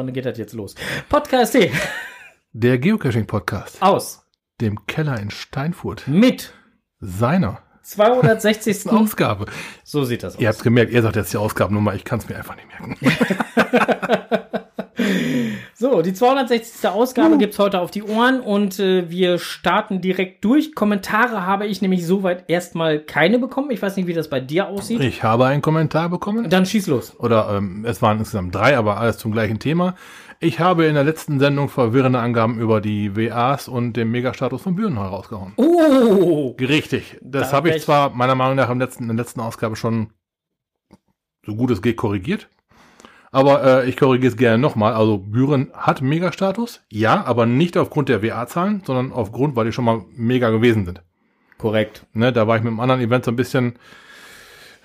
und dann geht das jetzt los. Podcast Der Geocaching-Podcast. Aus. Dem Keller in Steinfurt. Mit. Seiner. 260. Ausgabe. So sieht das aus. Ihr habt gemerkt, ihr sagt jetzt die Ausgabennummer, ich kann es mir einfach nicht merken. so, die 260. Ausgabe uh. gibt's heute auf die Ohren und äh, wir starten direkt durch. Kommentare habe ich nämlich soweit erstmal keine bekommen. Ich weiß nicht, wie das bei dir aussieht. Ich habe einen Kommentar bekommen. Dann schieß los. Oder ähm, es waren insgesamt drei, aber alles zum gleichen Thema. Ich habe in der letzten Sendung verwirrende Angaben über die WAs und den Megastatus von Büren herausgehauen. Oh! Richtig. Das da habe ich zwar meiner Meinung nach im letzten, in der letzten Ausgabe schon so gut es geht korrigiert. Aber äh, ich korrigiere es gerne nochmal. Also Büren hat Megastatus, ja, aber nicht aufgrund der WA-Zahlen, sondern aufgrund, weil die schon mal mega gewesen sind. Korrekt. Ne, da war ich mit einem anderen Event so ein bisschen,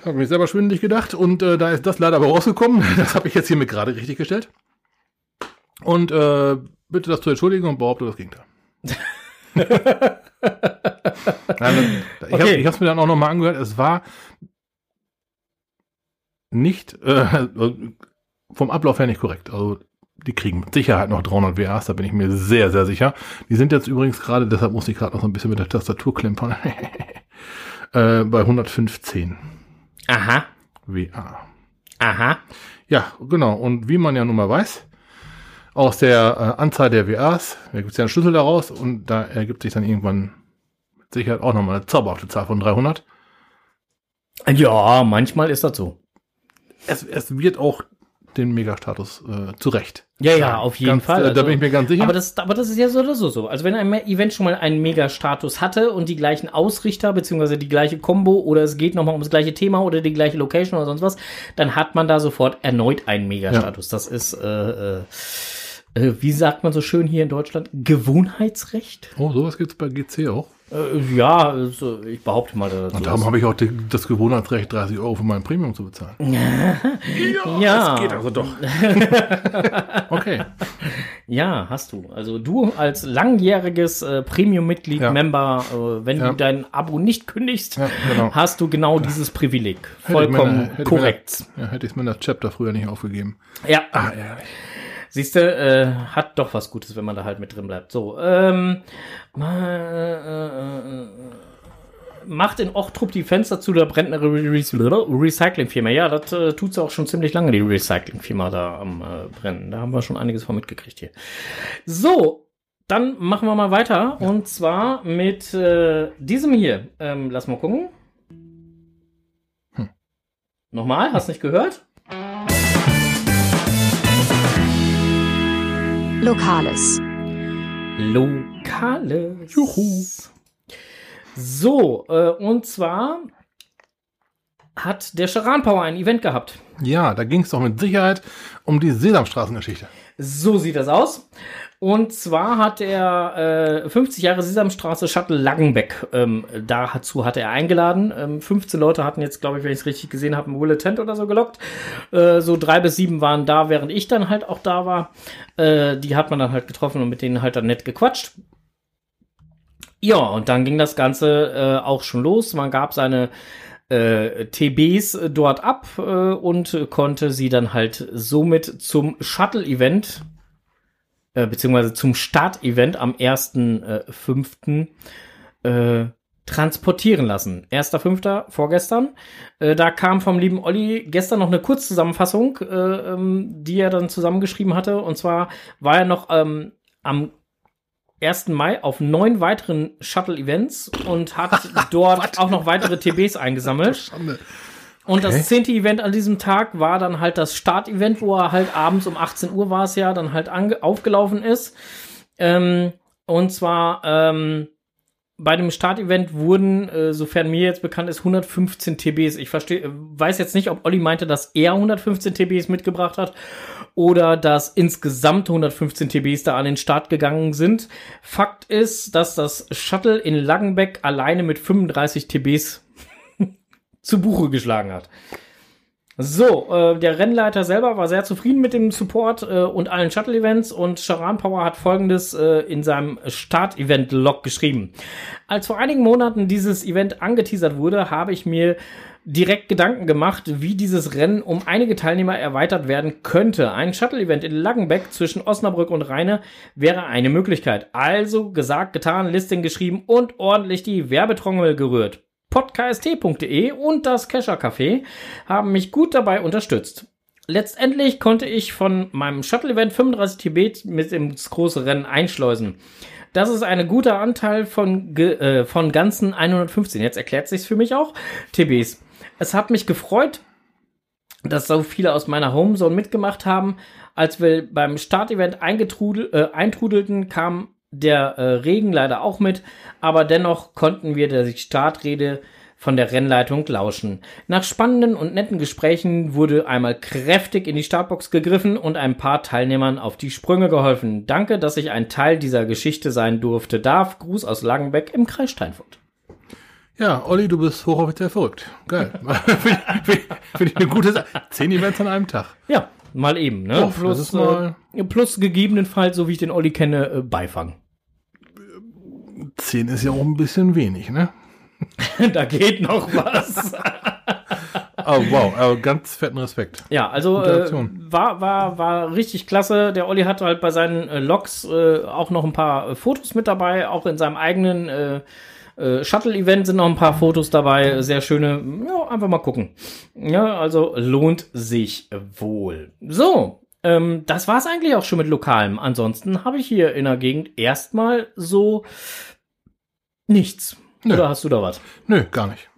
habe mich selber schwindelig gedacht und äh, da ist das leider aber rausgekommen. Das habe ich jetzt hiermit gerade richtig gestellt. Und äh, bitte das zu entschuldigen und behaupte das Gegenteil. Nein, ich okay. habe es mir dann auch nochmal angehört. Es war nicht äh, vom Ablauf her nicht korrekt. Also die kriegen mit Sicherheit noch 300 WAs, da bin ich mir sehr, sehr sicher. Die sind jetzt übrigens gerade, deshalb musste ich gerade noch so ein bisschen mit der Tastatur klimpern, äh, bei 115. Aha. WA. Aha. Ja, genau. Und wie man ja nun mal weiß, aus der äh, Anzahl der WAs, da gibt es ja einen Schlüssel daraus und da ergibt sich dann irgendwann mit Sicherheit auch nochmal eine zauberhafte Zahl von 300. Ja, manchmal ist das so. Es, es wird auch den Megastatus äh, zurecht. Ja, ja, auf jeden ganz, Fall. Also, da bin ich mir ganz sicher. Aber das, aber das ist ja so oder so so. Also wenn ein Event schon mal einen Megastatus hatte und die gleichen Ausrichter beziehungsweise die gleiche Combo oder es geht nochmal um das gleiche Thema oder die gleiche Location oder sonst was, dann hat man da sofort erneut einen Megastatus. Ja. Das ist äh, äh, äh, wie sagt man so schön hier in Deutschland, Gewohnheitsrecht. Oh, sowas gibt es bei GC auch. Äh, ja, also ich behaupte mal. Das Und darum habe ich auch die, das Gewohnheitsrecht, 30 Euro für mein Premium zu bezahlen. ja, ja, das geht also doch. okay. Ja, hast du. Also du als langjähriges äh, Premium-Mitglied, ja. Member, äh, wenn ja. du dein Abo nicht kündigst, ja, genau. hast du genau dieses Privileg. Vollkommen hätte korrekt. Mir, hätte ich es mir in das Chapter früher nicht aufgegeben. Ja. Ah, ehrlich. Siehst du, äh, hat doch was Gutes, wenn man da halt mit drin bleibt. So, ähm, äh, äh, macht in Ochtrup die Fenster zu, da brennt eine Re Re Recyclingfirma. Ja, das äh, tut sie auch schon ziemlich lange, die Recyclingfirma da am äh, Brennen. Da haben wir schon einiges von mitgekriegt hier. So, dann machen wir mal weiter. Und zwar mit äh, diesem hier. Ähm, lass mal gucken. Hm. Nochmal, hast nicht gehört? Lokales. Lokales. Juhu. So, äh, und zwar hat der Charan Power ein Event gehabt. Ja, da ging es doch mit Sicherheit um die Sesamstraßengeschichte. So sieht das aus. Und zwar hat er äh, 50 Jahre Sesamstraße Shuttle Langenbeck. Ähm, dazu hat er eingeladen. Ähm, 15 Leute hatten jetzt, glaube ich, wenn ich es richtig gesehen habe, ein Bulletin oder so gelockt. Äh, so drei bis sieben waren da, während ich dann halt auch da war. Äh, die hat man dann halt getroffen und mit denen halt dann nett gequatscht. Ja, und dann ging das Ganze äh, auch schon los. Man gab seine äh, TBs dort ab äh, und konnte sie dann halt somit zum Shuttle-Event äh, beziehungsweise zum Start-Event am 1.5. Äh, transportieren lassen. 1.5. vorgestern. Äh, da kam vom lieben Olli gestern noch eine Kurzzusammenfassung, äh, ähm, die er dann zusammengeschrieben hatte. Und zwar war er noch ähm, am 1. Mai auf neun weiteren Shuttle-Events und hat dort auch noch weitere TBs eingesammelt. Und okay. das zehnte Event an diesem Tag war dann halt das Start-Event, wo er halt abends um 18 Uhr war es ja, dann halt aufgelaufen ist. Ähm, und zwar ähm, bei dem Start-Event wurden, äh, sofern mir jetzt bekannt ist, 115 TBs. Ich verstehe, weiß jetzt nicht, ob Olli meinte, dass er 115 TBs mitgebracht hat oder dass insgesamt 115 TBs da an den Start gegangen sind. Fakt ist, dass das Shuttle in Langenbeck alleine mit 35 TBs zu Buche geschlagen hat. So, äh, der Rennleiter selber war sehr zufrieden mit dem Support äh, und allen Shuttle-Events und Charan Power hat folgendes äh, in seinem Start-Event-Log geschrieben. Als vor einigen Monaten dieses Event angeteasert wurde, habe ich mir direkt Gedanken gemacht, wie dieses Rennen um einige Teilnehmer erweitert werden könnte. Ein Shuttle-Event in Langenbeck zwischen Osnabrück und Rheine wäre eine Möglichkeit. Also gesagt, getan, Listing geschrieben und ordentlich die Werbetrommel gerührt podcast.de und das Kescher Café haben mich gut dabei unterstützt. Letztendlich konnte ich von meinem Shuttle-Event 35 Tibet mit ins große Rennen einschleusen. Das ist ein guter Anteil von, äh, von ganzen 115. Jetzt erklärt sich's für mich auch. TBs. Es hat mich gefreut, dass so viele aus meiner Homezone mitgemacht haben. Als wir beim Startevent äh, eintrudelten, kam der äh, Regen leider auch mit, aber dennoch konnten wir der Startrede von der Rennleitung lauschen. Nach spannenden und netten Gesprächen wurde einmal kräftig in die Startbox gegriffen und ein paar Teilnehmern auf die Sprünge geholfen. Danke, dass ich ein Teil dieser Geschichte sein durfte. Darf Gruß aus Langenbeck im Kreis Steinfurt. Ja, Olli, du bist hochoffiziell verrückt. Geil. Finde find, find ich eine gute Sache. Zehn Events an einem Tag. Ja, mal eben. Ne? Doch, plus, mal äh, plus gegebenenfalls, so wie ich den Olli kenne, äh, Beifang. 10 ist ja auch ein bisschen wenig, ne? da geht noch was. oh, wow, aber ganz fetten Respekt. Ja, also äh, war, war, war richtig klasse. Der Olli hatte halt bei seinen äh, Logs äh, auch noch ein paar äh, Fotos mit dabei, auch in seinem eigenen äh, äh, Shuttle-Event sind noch ein paar Fotos dabei, sehr schöne. Ja, einfach mal gucken. Ja, also lohnt sich wohl. So, ähm, das war's eigentlich auch schon mit Lokalem. Ansonsten habe ich hier in der Gegend erstmal so Nichts. Nö. Oder hast du da was? Nö, gar nicht.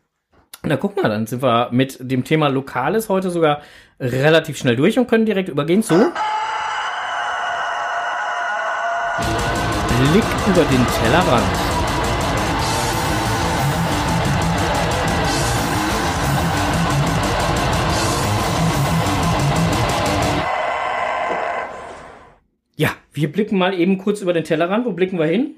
Na guck mal, dann sind wir mit dem Thema Lokales heute sogar relativ schnell durch und können direkt übergehen zu Blick über den Tellerrand. Ja, wir blicken mal eben kurz über den Tellerrand. Wo blicken wir hin?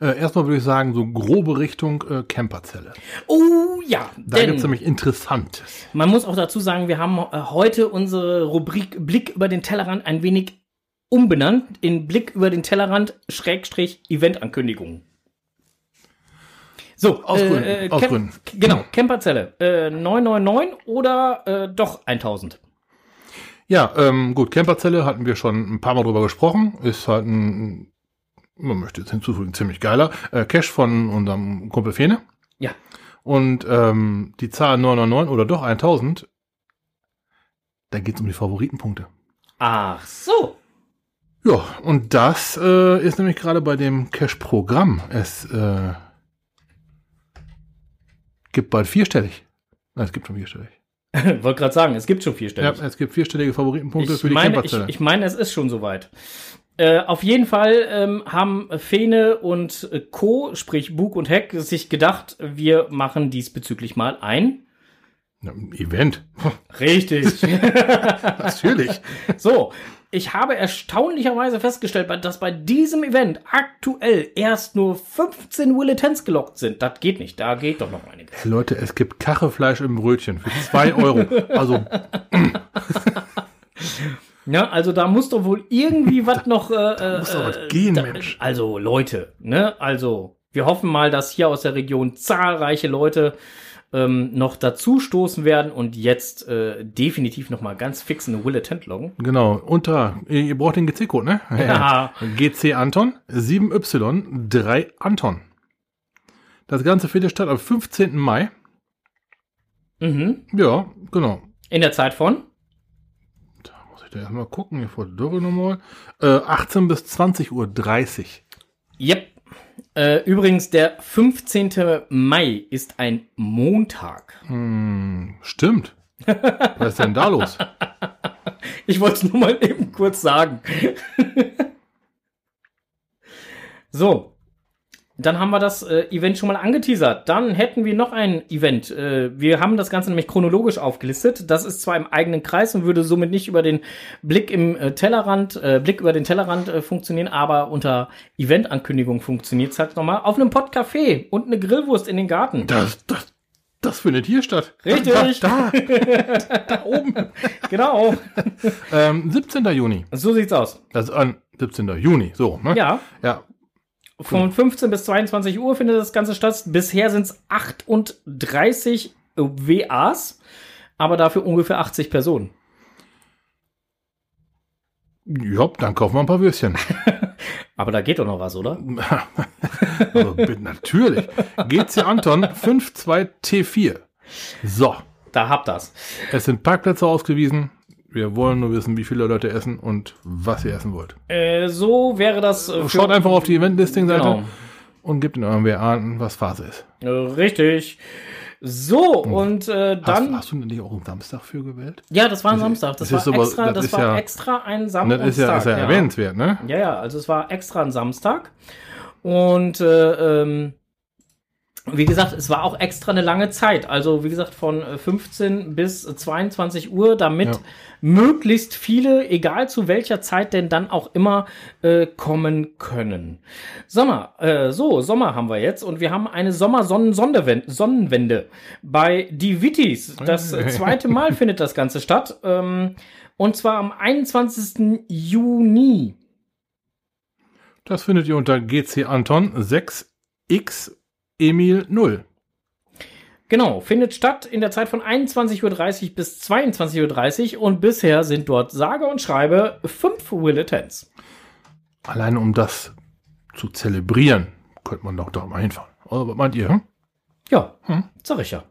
Äh, erstmal würde ich sagen, so grobe Richtung äh, Camperzelle. Oh ja. Da gibt es nämlich Interessantes. Man muss auch dazu sagen, wir haben äh, heute unsere Rubrik Blick über den Tellerrand ein wenig umbenannt in Blick über den Tellerrand Schrägstrich Eventankündigungen. So, aus äh, Gründen. Äh, aus Gründen. Genau, Camperzelle. Äh, 999 oder äh, doch 1000? Ja, ähm, gut, Camperzelle hatten wir schon ein paar Mal drüber gesprochen. Ist halt ein man möchte jetzt hinzufügen, ziemlich geiler, äh, Cash von unserem Kumpel Fene. Ja. Und ähm, die Zahl 999 oder doch 1000, da geht es um die Favoritenpunkte. Ach so. Ja, und das äh, ist nämlich gerade bei dem Cash-Programm. Es äh, gibt bald vierstellig. Nein, es gibt schon vierstellig. Wollte gerade sagen, es gibt schon vierstellig. Ja, es gibt vierstellige Favoritenpunkte ich für die meine. Ich, ich meine, es ist schon soweit. Äh, auf jeden Fall ähm, haben Fene und äh, Co., sprich Bug und Heck, sich gedacht, wir machen diesbezüglich mal ein Event. Richtig. Natürlich. So, ich habe erstaunlicherweise festgestellt, dass bei diesem Event aktuell erst nur 15 Willetens gelockt sind. Das geht nicht, da geht doch noch einiges. Leute, es gibt Kachefleisch im Brötchen für 2 Euro. Also. Ja, also da muss doch wohl irgendwie was noch. Äh, da muss doch was äh, gehen, da, Mensch. Also Leute, ne? Also wir hoffen mal, dass hier aus der Region zahlreiche Leute ähm, noch dazu stoßen werden und jetzt äh, definitiv noch mal ganz fix eine Wille Tent loggen. Genau, unter, ihr braucht den GC-Code, ne? Ja. GC Anton, 7Y, 3 Anton. Das Ganze findet statt am 15. Mai. Mhm. Ja, genau. In der Zeit von? Da erstmal gucken, hier vor der Dürre nochmal. Äh, 18 bis 20 Uhr 30. Yep. Äh, übrigens, der 15. Mai ist ein Montag. Hm, stimmt. Was ist denn da los? Ich wollte es nur mal eben kurz sagen. so, dann haben wir das äh, Event schon mal angeteasert. Dann hätten wir noch ein Event. Äh, wir haben das Ganze nämlich chronologisch aufgelistet. Das ist zwar im eigenen Kreis und würde somit nicht über den Blick im äh, Tellerrand, äh, Blick über den Tellerrand äh, funktionieren, aber unter Eventankündigung funktioniert es halt nochmal. Auf einem Podcafé und eine Grillwurst in den Garten. Das, das, Das findet hier statt. Richtig. Da, da, da oben. Genau. Ähm, 17. Juni. So sieht's aus. Das ist an 17. Juni, so, ne? Ja. Ja. Von 15 bis 22 Uhr findet das Ganze statt. Bisher sind es 38 WAs, aber dafür ungefähr 80 Personen. Ja, dann kaufen wir ein paar Würstchen. Aber da geht doch noch was, oder? also, natürlich. GC Anton 52T4. So, Da habt das. es sind Parkplätze ausgewiesen. Wir wollen nur wissen, wie viele Leute essen und was ihr essen wollt. Äh, so wäre das. Äh, Schaut einfach auf die Event-Listing-Seite Genau. und gebt in eurem an, was Phase ist. Äh, richtig. So, und äh, Hast, dann. hast du denn nicht auch einen Samstag für gewählt? ja, das war ein Samstag. Das, das ist war aber- extra, das das ist war ja- extra ein Das Samstag. ist ja, ist ja erwähnenswert, ne? Ja, ja, also es war extra ein Samstag. Und äh, ähm, wie gesagt, es war auch extra eine lange Zeit. Also wie gesagt, von äh, 15 bis 22 Uhr, damit Ja. möglichst viele, egal zu welcher Zeit denn dann auch immer, äh, kommen können. Sommer, äh, so, Sommer haben wir jetzt und wir haben eine Sommer-Sonnenwende Sonnenwende bei die Wittis. Das äh, zweite Mal findet das Ganze statt. Ähm, und zwar am 21. Juni. Das findet ihr unter GC Anton 6X Emil 0. Genau, findet statt in der Zeit von 21.30 Uhr bis 22.30 Uhr und bisher sind dort sage und schreibe fünf Willetens. Alleine um das zu zelebrieren, könnte man doch da mal hinfahren. Oder was meint ihr? Hm? Ja, Hm. sag ich ja.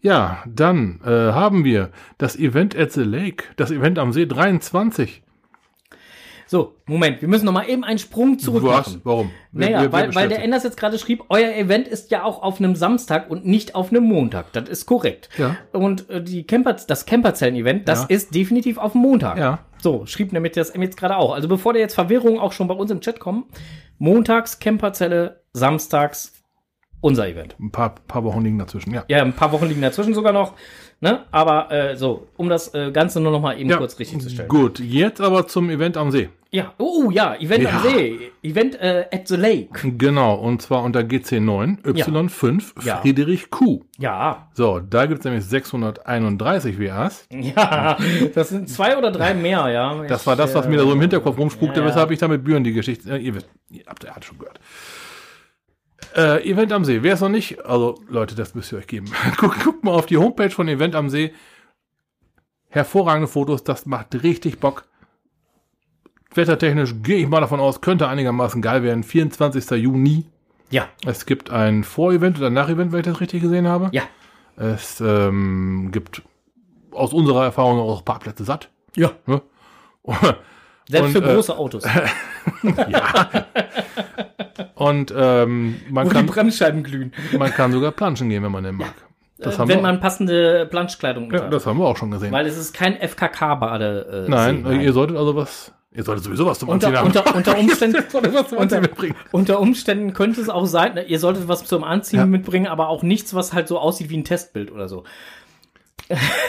Ja, dann äh, haben wir das Event at the Lake, das Event am See 23. So, Moment, wir müssen noch mal eben einen Sprung zurück Was? machen. Warum? Naja, wer- wer weil, weil der? Enders jetzt gerade schrieb, euer Event ist ja auch auf einem Samstag und nicht auf einem Montag. Das ist korrekt. Ja. Und äh, die Camper, das Camperzellen-Event, das Ja. ist definitiv auf dem Montag. Ja. So, schrieb nämlich das jetzt gerade auch. Also bevor da jetzt Verwirrungen auch schon bei uns im Chat kommen, montags Camperzelle, samstags unser Event. Ein paar, paar Wochen liegen dazwischen, ja. Ja, ein paar Wochen liegen dazwischen sogar noch. Ne? Aber äh, so, um das äh, Ganze nur noch mal eben ja. kurz richtig zu stellen. Gut, jetzt aber zum Event am See. Ja, oh ja, Event am Ja. See. Event äh, at the Lake. Genau, und zwar unter GC9 Y5 Ja. Friedrich Q. Ja, So, da gibt es nämlich 631 WAs. ja, das sind zwei oder drei mehr, ja. Das war das, was mir da so im Hinterkopf rumspukte, weshalb ich da mit Büren die Geschichte. Äh, ihr wisst, ihr habt ihr habt schon gehört. Äh, Event am See. Wer es noch nicht, also Leute, das müsst ihr euch geben. guckt, guckt mal auf die Homepage von Event am See. Hervorragende Fotos, das macht richtig Bock. Wettertechnisch gehe ich mal davon aus, könnte einigermaßen geil werden. 24. Juni. Ja, Es gibt ein Vorevent oder Nachevent, wenn ich das richtig gesehen habe. ja, Es ähm, gibt aus unserer Erfahrung auch Parkplätze satt. ja. Ne? Selbst Und, für äh, große Autos. Und ähm, man, wo die kann, Bremsscheiben glühen. man kann sogar planschen gehen, wenn man den mag. Das, wenn man passende Planschkleidung ja, hat. das haben wir auch schon gesehen. Weil es ist kein FKK-Bade. Äh, nein, See, ihr solltet also was. Ihr solltet sowieso was zum Unter, Anziehen haben. unter, unter Umständen, unter, mitbringen. unter Umständen könnte es auch sein, ne, ihr solltet was zum Anziehen Ja. mitbringen, aber auch nichts, was halt so aussieht wie ein Testbild oder so.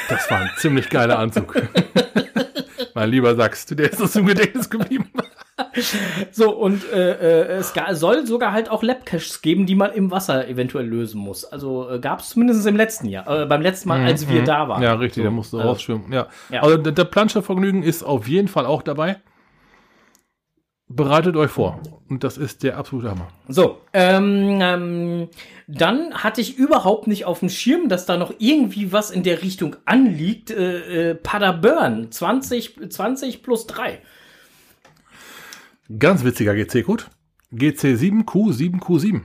Das war ein ziemlich geiler Anzug. mein lieber Sachs, der ist uns im Gedächtnis geblieben. So, und äh, äh, es soll sogar halt auch Labcaches geben, die man im Wasser eventuell lösen muss. Also äh, gab es zumindest im letzten Jahr, äh, beim letzten Mal, als wir da waren. Mhm, Ja, richtig, so, der musste äh, rausschwimmen. Ja. ja. Also der, der Planschervergnügen ist auf jeden Fall auch dabei. Bereitet euch vor. Und das ist der absolute Hammer. So, ähm, ähm, dann hatte ich überhaupt nicht auf dem Schirm, dass da noch irgendwie was in der Richtung anliegt. Äh, äh, Paderborn, 20, 20 plus 3. Ganz witziger GC-Code. GC7Q7Q7.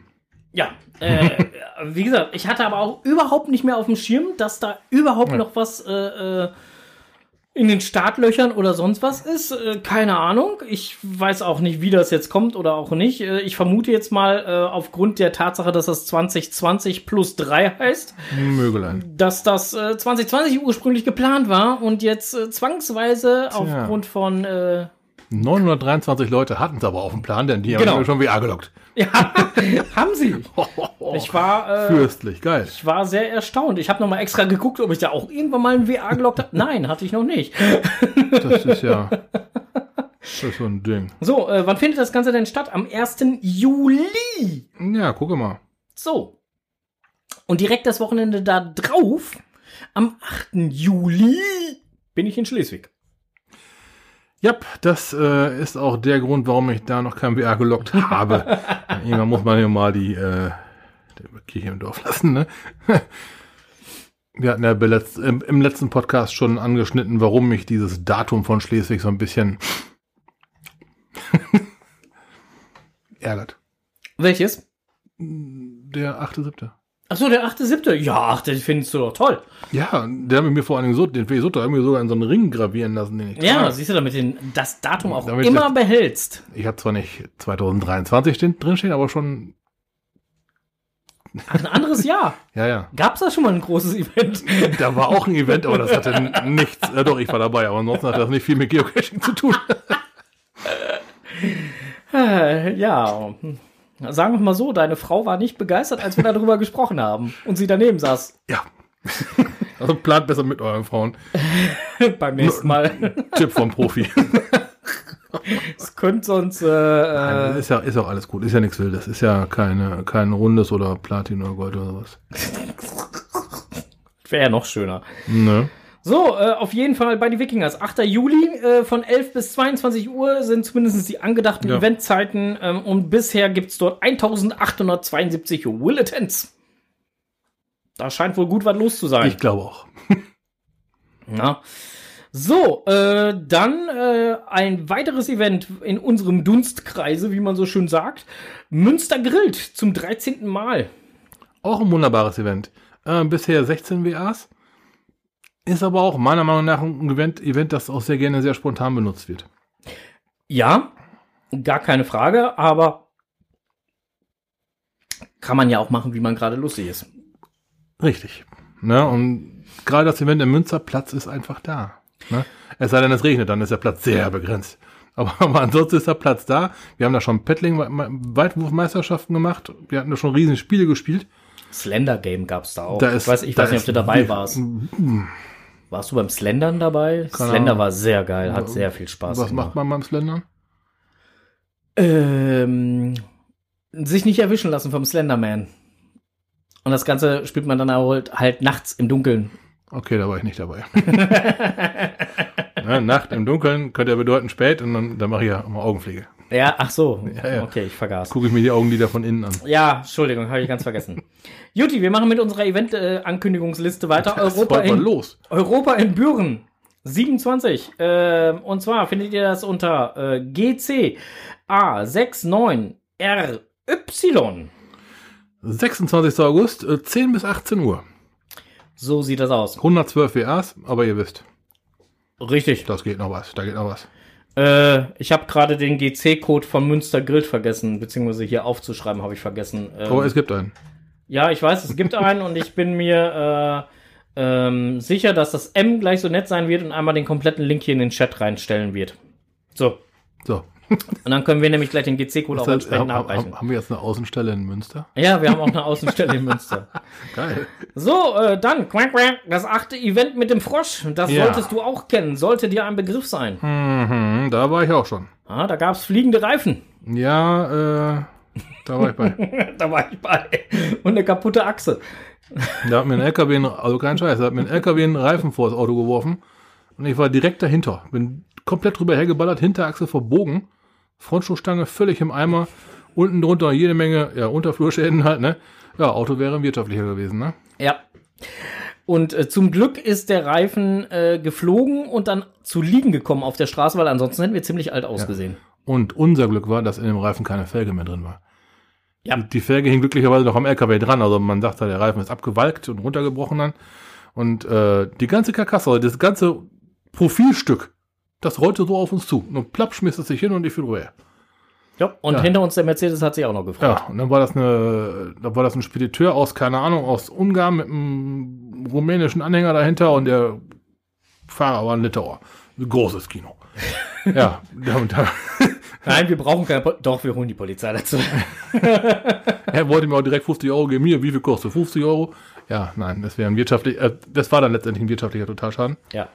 Ja, äh, wie gesagt, ich hatte aber auch überhaupt nicht mehr auf dem Schirm, dass da überhaupt noch was äh, äh, in den Startlöchern oder sonst was ist. Äh, keine Ahnung. Ich weiß auch nicht, wie das jetzt kommt oder auch nicht. Äh, ich vermute jetzt mal äh, aufgrund der Tatsache, dass das 2020 plus 3 heißt, Mögelein. dass das äh, 2020 ursprünglich geplant war und jetzt zwangsweise aufgrund von äh, 923 Leute hatten es aber auf dem Plan, denn die Genau. haben wir schon WA gelockt. ja, haben sie. Ich war äh, Fürstlich, geil. Ich war sehr erstaunt. Ich habe nochmal extra geguckt, ob ich da auch irgendwann mal ein WA gelockt habe. Nein, hatte ich noch nicht. Das ist ja. Das ist so ein Ding. So, äh, wann findet das Ganze denn statt? Am 1. Juli. Ja, gucke mal. So. Und direkt das Wochenende da drauf, am 8. Juli, bin ich in Schleswig. Ja, das äh, ist auch der Grund, warum ich da noch kein VR gelockt habe. Irgendwann muss man ja mal die, äh, Kirche im Dorf lassen, ne? Wir hatten ja im, letzten Podcast schon angeschnitten, warum mich dieses Datum von Schleswig so ein bisschen ärgert. Welches? Der 8.7. Ach so, der 8.7. Ja, ach, den findest du doch toll. Ja, der hat mir vor allen Dingen so, den so, hat mir sogar in so einen Ring gravieren lassen, den ich Ja, trage. siehst du, damit den, das Datum auch damit immer das, behältst. Ich habe zwar nicht 2023 stehen, drinstehen, aber schon Ach, ein anderes Jahr. ja, ja. Gab es da schon mal ein großes Event? da war auch ein Event, aber das hatte nichts. Äh, doch, ich war dabei, aber ansonsten hat das nicht viel mit Geocaching zu tun. Ja. Sagen wir mal so, deine Frau war nicht begeistert, als wir darüber gesprochen haben und sie daneben saß. Ja. Also plant besser mit euren Frauen. Beim nächsten Mal. Tipp vom Profi. Es könnte sonst. Äh, Nein, ist, ja, ist auch alles gut. Ist ja nichts Wildes. Ist ja keine, kein Rundes oder Platin oder Gold oder was. Wäre ja noch schöner. Ne? So, äh, auf jeden Fall bei die Wikingers. 8. Juli äh, von 11 bis 22 Uhr sind zumindest die angedachten ja. Eventzeiten. Ähm, und bisher gibt es dort 1872 Willetons. Da scheint wohl gut was los zu sein. Ich glaube auch. ja. So, äh, dann äh, ein weiteres Event in unserem Dunstkreise, wie man so schön sagt. Münster grillt zum 13. Mal. Auch ein wunderbares Event. Äh, bisher 16 WAs. Ist aber auch meiner Meinung nach ein Event, Event, das auch sehr gerne sehr spontan benutzt wird. Ja, gar keine Frage, aber kann man ja auch machen, wie man gerade lustig ist. Richtig. Ne? Und gerade das Event im Münsterplatz ist einfach da. Ne? Es sei denn, es regnet, dann ist der Platz sehr begrenzt. Aber, aber ansonsten ist der Platz da. Wir haben da schon Paddling-Weitwurfmeisterschaften gemacht. Wir hatten da schon riesen Spiele gespielt. Slender Game gab es da auch. Da ist, ich weiß, ich weiß nicht, ob du dabei warst. Warst du beim Slendern dabei? Keine Slender Ahnung. war sehr geil, hat sehr viel Spaß Was gemacht. macht man beim Slendern? Ähm, sich nicht erwischen lassen vom Slenderman. Und das Ganze spielt man dann halt, halt nachts im Dunkeln. Okay, da war ich nicht dabei. ja, Nacht im Dunkeln könnte ja bedeuten spät und dann, dann mache ich ja mal Augenpflege. Ja, ach so. Ja, ja. Okay, ich vergaß. Gucke ich mir die Augenlider von innen an. Ja, Entschuldigung, habe ich ganz vergessen. Juti, wir machen mit unserer Event-Ankündigungsliste weiter. Das Europa in, los. Europa in Büren. 27. Äh, und zwar findet ihr das unter äh, GC A69RY. 26. August, äh, 10 bis 18 Uhr. So sieht das aus. 112 WAs, aber ihr wisst. Richtig. Das geht noch was, da geht noch was. Äh, ich habe gerade den GC-Code von Münster Grill vergessen, beziehungsweise hier aufzuschreiben habe ich vergessen. Ähm, oh, es gibt einen. Ja, ich weiß, es gibt einen und ich bin mir äh, ähm, sicher, dass das M gleich so nett sein wird und einmal den kompletten Link hier in den Chat reinstellen wird. So. So. Und dann können wir nämlich gleich den GC-Code auch entsprechend haben, nachreichen. Haben wir jetzt eine Außenstelle in Münster? Ja, wir haben auch eine Außenstelle in Münster. Geil. So, äh, dann, quack, quack, das achte Event mit dem Frosch. Das ja. solltest du auch kennen. Sollte dir ein Begriff sein. Mhm, da war ich auch schon. Ah, da gab es fliegende Reifen. Ja, äh, da war ich bei. da war ich bei. Und eine kaputte Achse. Da hat mir ein LKW, also kein Scheiß, da hat mir ein LKW einen Reifen vor das Auto geworfen. Und ich war direkt dahinter. Bin komplett drüber hergeballert, Hinterachse verbogen. Frontschuhstange völlig im Eimer, unten drunter jede Menge ja, Unterflurschäden halt, ne? Ja, Auto wäre wirtschaftlicher gewesen, ne? Ja. Und äh, zum Glück ist der Reifen äh, geflogen und dann zu liegen gekommen auf der Straße, weil ansonsten hätten wir ziemlich alt ausgesehen. Ja. Und unser Glück war, dass in dem Reifen keine Felge mehr drin war. Ja. Die, Felge hing glücklicherweise noch am LKW dran, also man sagt, der Reifen ist abgewalkt und runtergebrochen dann. Und äh, die ganze Karkasse, das ganze Profilstück das rollte so auf uns zu. Und plapp schmiss es sich hin und ich fiel rüber. Ja, und ja. hinter uns der Mercedes hat sich auch noch gefreut. Ja, und dann war das eine, da war das ein Spediteur aus, keine Ahnung, aus Ungarn mit einem rumänischen Anhänger dahinter und der Fahrer war ein Litauer. Ein großes Kino. ja, da und da. Nein, wir brauchen keine, po doch, wir holen die Polizei dazu. er wollte mir auch direkt 50 Euro geben. Mir, wie viel kostet 50 Euro? Ja, nein, das wäre ein wirtschaftlich, äh, das war dann letztendlich ein wirtschaftlicher Totalschaden. Ja.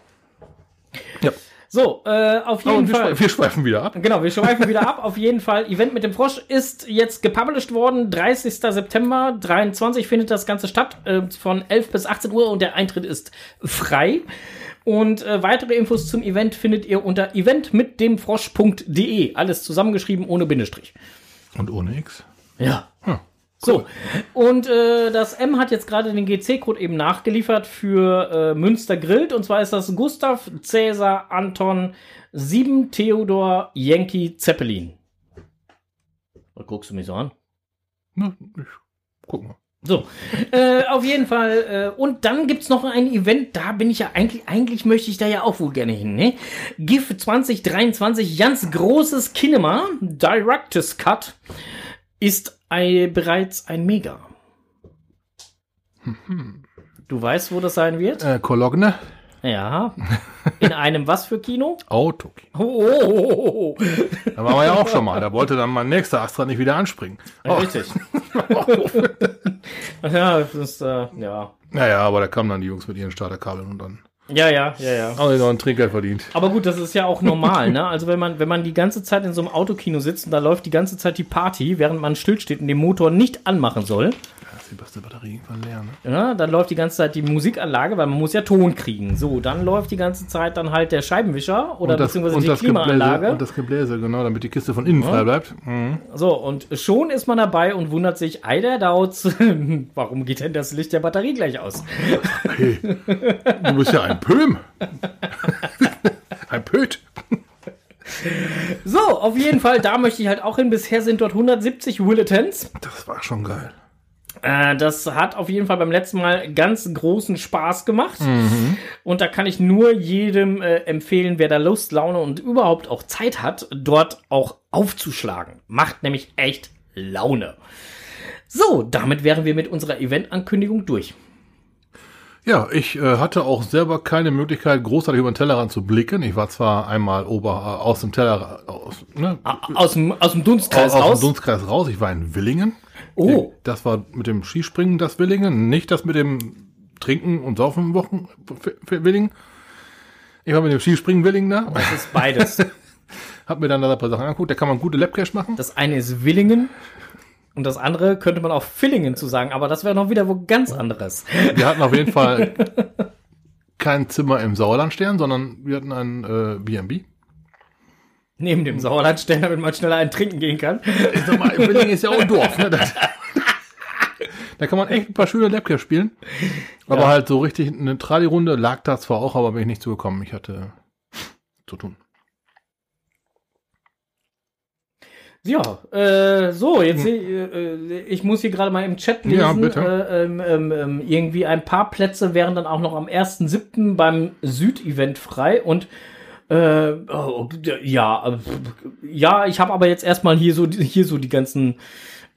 Ja. So, äh, auf jeden Oh, wir, Fall. schwe- wir schweifen wieder ab. Genau, wir schweifen wieder ab. Auf jeden Fall, Event mit dem Frosch ist jetzt gepublished worden. 30. September 23 findet das Ganze statt, äh, von 11 bis 18 Uhr und der Eintritt ist frei. Und äh, weitere Infos zum Event findet ihr unter eventmitdemfrosch.de. Alles zusammengeschrieben ohne Bindestrich. Und ohne X. Ja. So, und äh, das M hat jetzt gerade den GC-Code eben nachgeliefert für äh, Münster Grillt. Und zwar ist das Gustav Cäsar Anton 7 Theodor Yankee Zeppelin. Was guckst du mich so an? Na, ich guck mal. So, äh, auf jeden Fall. Äh, und dann gibt's noch ein Event, da bin ich ja eigentlich, eigentlich möchte ich da ja auch wohl gerne hin, ne? GIF 2023, ganz großes Kinema, Director's Cut, ist ein, bereits ein Mega. Du weißt, wo das sein wird? Äh, Cologne, Ja. In einem was für Kino? Auto. Oh, oh, oh, oh. Da waren wir ja auch schon mal. Da wollte dann mein nächster Astra nicht wieder anspringen. Ja, Richtig. ja, das ist, äh, ja. Naja, aber da kamen dann die Jungs mit ihren Starterkabeln und dann Ja, ja, ja, ja. haben sie noch ein Trinkgeld verdient. Aber gut, das ist ja auch normal, ne? Also wenn man, wenn man die ganze Zeit in so einem Autokino sitzt und da läuft die ganze Zeit die Party, während man stillsteht und den Motor nicht anmachen soll, ist die beste Batterie irgendwann leer, ne? ja, dann läuft die ganze Zeit die Musikanlage, weil man muss ja Ton kriegen. So, dann läuft die ganze Zeit dann halt der Scheibenwischer oder das, beziehungsweise die das Gebläse, Klimaanlage. und das Gebläse, genau, damit die Kiste von innen frei bleibt. Mhm. So, und schon ist man dabei und wundert sich, ei der Dauz, warum geht denn das Licht der Batterie gleich aus? Hey, du bist ja ein Pöhm. ein Pöt. So, auf jeden Fall, da möchte ich halt auch hin. Bisher sind dort 170 Willetons. Das war schon geil. Äh, das hat auf jeden Fall beim letzten Mal ganz großen Spaß gemacht. Und da kann ich nur jedem äh, empfehlen, wer da Lust, Laune und überhaupt auch Zeit hat, dort auch aufzuschlagen. Macht nämlich echt Laune. So, damit wären wir mit unserer Event-Ankündigung durch. Ja, ich äh, hatte auch selber keine Möglichkeit, großartig über den Tellerrand zu blicken. Ich war zwar einmal ober, äh, aus dem Teller, aus, ne, Aus dem, aus dem Dunstkreis aus, aus raus. dem Dunstkreis raus. Ich war in Willingen. Oh, Das war mit dem Skispringen das Willingen, nicht das mit dem Trinken und Saufen Wochen Willingen. Ich war mit dem Skispringen Willingen da, das ist beides. hab mir dann da ein paar Sachen angeguckt. Da kann man gute Labcash machen. Das eine ist Willingen und das andere könnte man auch Villingen zu sagen, aber das wäre noch wieder wo ganz anderes. Wir hatten auf jeden Fall kein Zimmer im Sauerlandstern, sondern wir hatten ein äh, B&B. Neben dem Sauerlandstern, damit man schneller ein Trinken gehen kann. Sag mal, Willingen ist ja auch ein Dorf. Ne? Das, da kann man echt ein paar schöne Labcash spielen. Aber Ja. halt so richtig eine Trali-Runde lag da zwar auch, aber bin ich nicht zugekommen. Ich hatte zu tun. Ja, äh, so, jetzt äh, ich muss hier gerade mal im Chat lesen. Ja, bitte. Äh, ähm, ähm, ähm, irgendwie ein paar Plätze wären dann auch noch am 1.7. beim Südevent frei und äh, oh, ja, äh, ja, ich habe aber jetzt erstmal hier so hier so die ganzen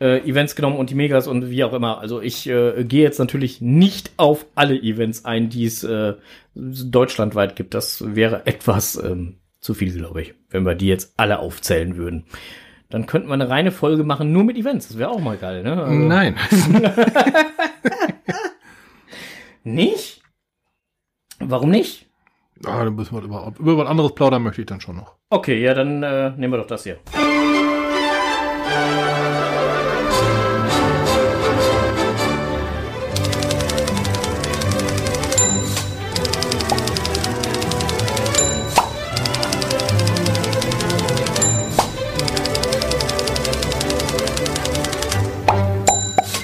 äh, Events genommen und die Megas und wie auch immer. Also ich äh, gehe jetzt natürlich nicht auf alle Events ein, die es äh, deutschlandweit gibt. Das wäre etwas ähm, zu viel, glaube ich, wenn wir die jetzt alle aufzählen würden. Dann könnten wir eine reine Folge machen nur mit Events. Das wäre auch mal geil, ne? Also, Nein. Nicht? Warum nicht? Ah, dann müssen wir über, über was anderes plaudern möchte ich dann schon noch. Okay, ja, dann äh, nehmen wir doch das hier.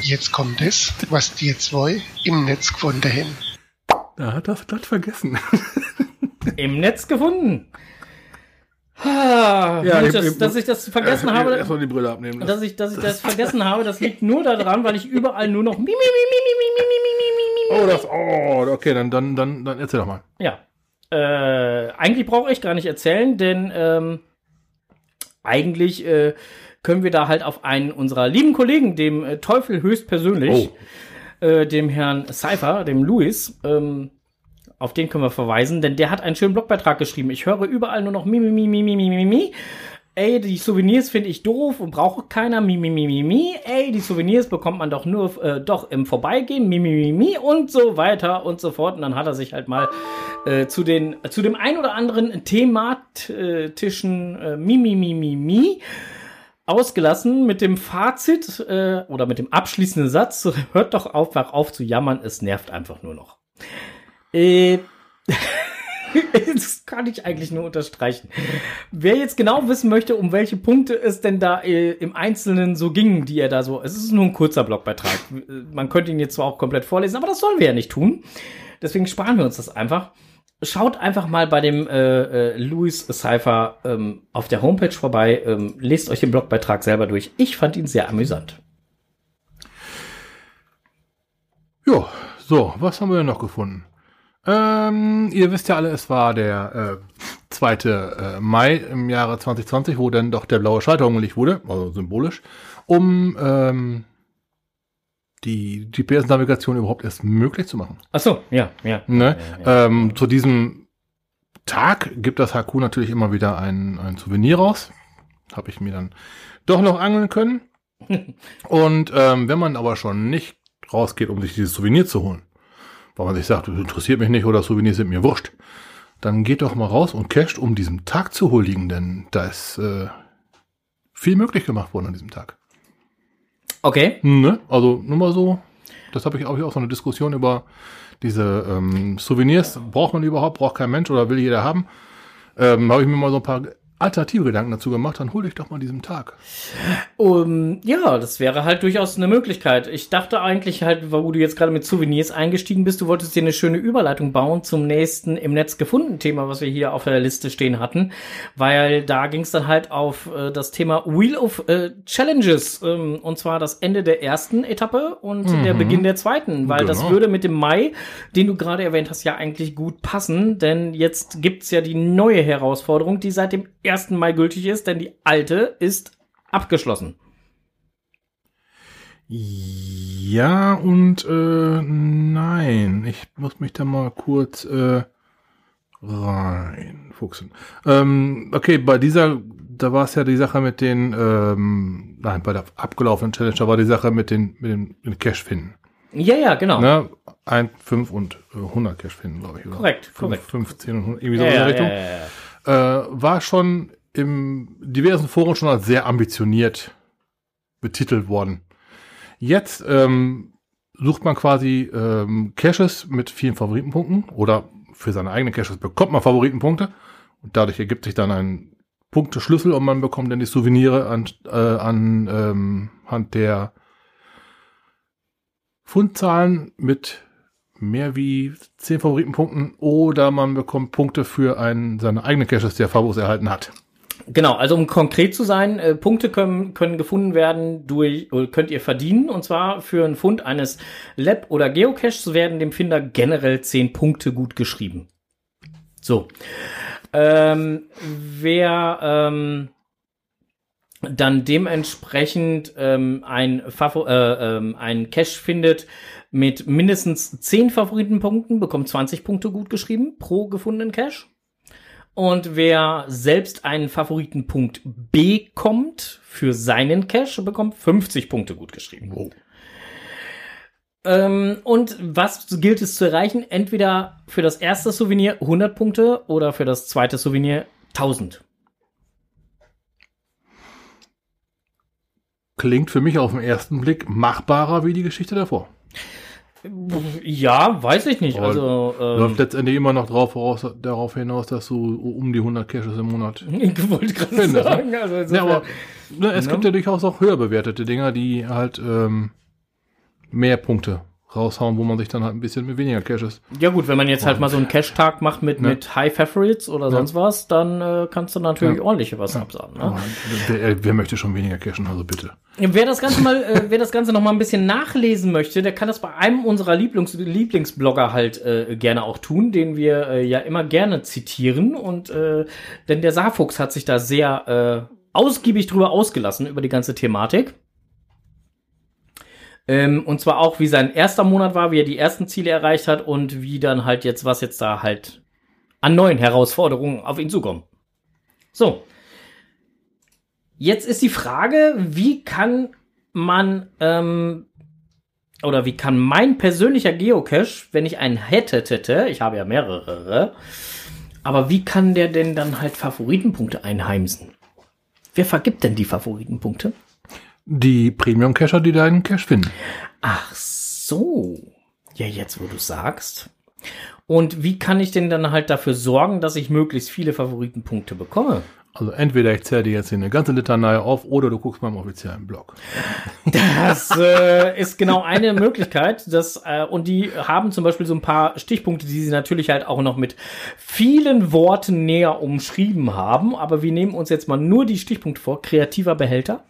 Jetzt kommt es, was die zwei im Netz gefunden haben. Da hat das glatt vergessen. Im Netz gefunden. Ah, ja, Mensch, ich, ich, dass ich das vergessen äh, habe. Erstmal die Brille abnehmen. Lassen. Dass ich, dass ich das vergessen habe, das liegt nur daran, weil ich überall nur noch. Oh, das. Oh, okay, dann, dann, dann, dann erzähl doch mal. Ja. Äh, eigentlich brauche ich gar nicht erzählen, denn ähm, eigentlich äh, können wir da halt auf einen unserer lieben Kollegen, dem Teufel höchstpersönlich, oh. dem Herrn Seifer, dem Luis, ähm, auf den können wir verweisen, denn der hat einen schönen Blogbeitrag geschrieben. Ich höre überall nur noch mi, mi, mi, mi, mi, mi, mi, mi. ey, die Souvenirs finde ich doof und braucht keiner, mi, mi, mi, mi, mi, ey, die Souvenirs bekommt man doch nur, äh, doch im Vorbeigehen, mi, mi, mi, mi und so weiter und so fort. Und dann hat er sich halt mal äh, zu den, zu dem ein oder anderen thematischen äh, mi, mi, mi, mi, mi ausgelassen mit dem Fazit äh, oder mit dem abschließenden Satz, hört doch einfach auf zu jammern, es nervt einfach nur noch. Äh, das kann ich eigentlich nur unterstreichen. Wer jetzt genau wissen möchte, um welche Punkte es denn da äh, im Einzelnen so ging, die er da so, es ist nur ein kurzer Blogbeitrag. Man könnte ihn jetzt zwar auch komplett vorlesen, aber das sollen wir ja nicht tun. Deswegen sparen wir uns das einfach. Schaut einfach mal bei dem äh, äh, Louis Cypher ähm, auf der Homepage vorbei, ähm, lest euch den Blogbeitrag selber durch. Ich fand ihn sehr amüsant. Ja, so, was haben wir denn noch gefunden? Ähm, ihr wisst ja alle, es war der äh, 2. Äh, Mai im Jahre 2020, wo dann doch der blaue Schalter umgelegt wurde, also symbolisch, um ähm, die GPS-Navigation überhaupt erst möglich zu machen. Ach so, ja, ja. Ne? ja, ja. Ähm, zu diesem Tag gibt das HQ natürlich immer wieder ein, ein Souvenir raus. Habe ich mir dann doch noch angeln können. Und ähm, wenn man aber schon nicht rausgeht, um sich dieses Souvenir zu holen, weil man sich sagt, das interessiert mich nicht oder Souvenirs sind mir wurscht, dann geht doch mal raus und casht, um diesem Tag zu huldigen, denn da ist äh, viel möglich gemacht worden an diesem Tag. Okay. Ne? Also nur mal so, das habe ich auch, auch so eine Diskussion über diese ähm, Souvenirs. Braucht man überhaupt, braucht kein Mensch oder will jeder haben? Ähm, habe ich mir mal so ein paar alternative Gedanken dazu gemacht, dann hol dich doch mal diesen Tag. Um, ja, das wäre halt durchaus eine Möglichkeit. Ich dachte eigentlich halt, wo du jetzt gerade mit Souvenirs eingestiegen bist, du wolltest dir eine schöne Überleitung bauen zum nächsten im Netz gefunden Thema, was wir hier auf der Liste stehen hatten, weil da ging es dann halt auf äh, das Thema Wheel of äh, Challenges ähm, und zwar das Ende der ersten Etappe und Mhm. der Beginn der zweiten, weil das Genau. würde mit dem Mai, den du gerade erwähnt hast, ja eigentlich gut passen, denn jetzt gibt's ja die neue Herausforderung, die seit dem 1. Mai gültig ist, denn die alte ist abgeschlossen. Ja und äh, nein. Ich muss mich da mal kurz äh, reinfuchsen. Ähm, okay, bei dieser, da war es ja die Sache mit den, ähm, nein, bei der abgelaufenen Challenge, da war die Sache mit den, mit den, mit Cash finden. Ja, ja, genau. Ne? Ein, fünf und äh, 100 Cash finden, glaube ich. Oder? Korrekt, korrekt. 15 und 100, irgendwie so ja, in ja, der Richtung. ja, ja, ja. Äh, war schon im diversen Foren schon als sehr ambitioniert betitelt worden. Jetzt ähm, sucht man quasi ähm, Caches mit vielen Favoritenpunkten oder für seine eigenen Caches bekommt man Favoritenpunkte und dadurch ergibt sich dann ein Punkteschlüssel und man bekommt dann die Souvenire an, äh, an ähm, Hand der Fundzahlen mit mehr wie 10 Favoritenpunkten oder man bekommt Punkte für einen, seine eigenen Caches, der Favos erhalten hat. Genau, also um konkret zu sein, äh, Punkte können, können gefunden werden durch, oder könnt ihr verdienen, und zwar für einen Fund eines Lab- oder Geocaches werden dem Finder generell 10 Punkte gut geschrieben. So. Ähm, wer ähm, dann dementsprechend ähm, ein, Favor äh, ähm, ein Cache findet mit mindestens 10 Favoritenpunkten, bekommt 20 Punkte gut geschrieben pro gefundenen Cache. Und wer selbst einen Favoritenpunkt bekommt für seinen Cache, bekommt 50 Punkte gut geschrieben. Wow. Ähm, und was gilt es zu erreichen? Entweder für das erste Souvenir 100 Punkte oder für das zweite Souvenir 1000. Klingt für mich auf den ersten Blick machbarer wie die Geschichte davor. Ja, weiß ich nicht. Also, Läuft ähm, letztendlich immer noch drauf, voraus, darauf hinaus, dass du um die 100 Caches im Monat. ich wollte gerade Finde, sagen, also Ja, aber ne, es Ne? gibt ja durchaus auch höher bewertete Dinger, die halt ähm, mehr Punkte raushauen, wo man sich dann halt ein bisschen mit weniger Caches. Ja gut, wenn man jetzt halt mal so einen Cash-Tag macht mit, Ne? mit High Favorites oder sonst was, dann äh, kannst du natürlich Ja. ordentlich was absagen. Ne? Wer, wer möchte schon weniger cashen, also bitte. Wer das Ganze mal, äh, wer das Ganze noch mal ein bisschen nachlesen möchte, der kann das bei einem unserer Lieblings Lieblingsblogger halt äh, gerne auch tun, den wir äh, ja immer gerne zitieren. Und äh, denn der Saarfuchs hat sich da sehr äh, ausgiebig drüber ausgelassen über die ganze Thematik. Ähm, und zwar auch, wie sein erster Monat war, wie er die ersten Ziele erreicht hat und wie dann halt jetzt, was jetzt da halt an neuen Herausforderungen auf ihn zukommt. So. Jetzt ist die Frage, wie kann man ähm, oder wie kann mein persönlicher Geocache, wenn ich einen hätte, hätte, ich habe ja mehrere, aber wie kann der denn dann halt Favoritenpunkte einheimsen? Wer vergibt denn die Favoritenpunkte? Die Premium-Cacher, die deinen Cache finden. Ach so. Ja, jetzt wo du sagst. Und wie kann ich denn dann halt dafür sorgen, dass ich möglichst viele Favoritenpunkte bekomme? Also entweder ich zähle dir jetzt hier eine ganze Litanei auf oder du guckst mal im offiziellen Blog. Das äh, ist genau eine Möglichkeit. Das, äh, und die haben zum Beispiel so ein paar Stichpunkte, die sie natürlich halt auch noch mit vielen Worten näher umschrieben haben. Aber wir nehmen uns jetzt mal nur die Stichpunkte vor. Kreativer Behälter.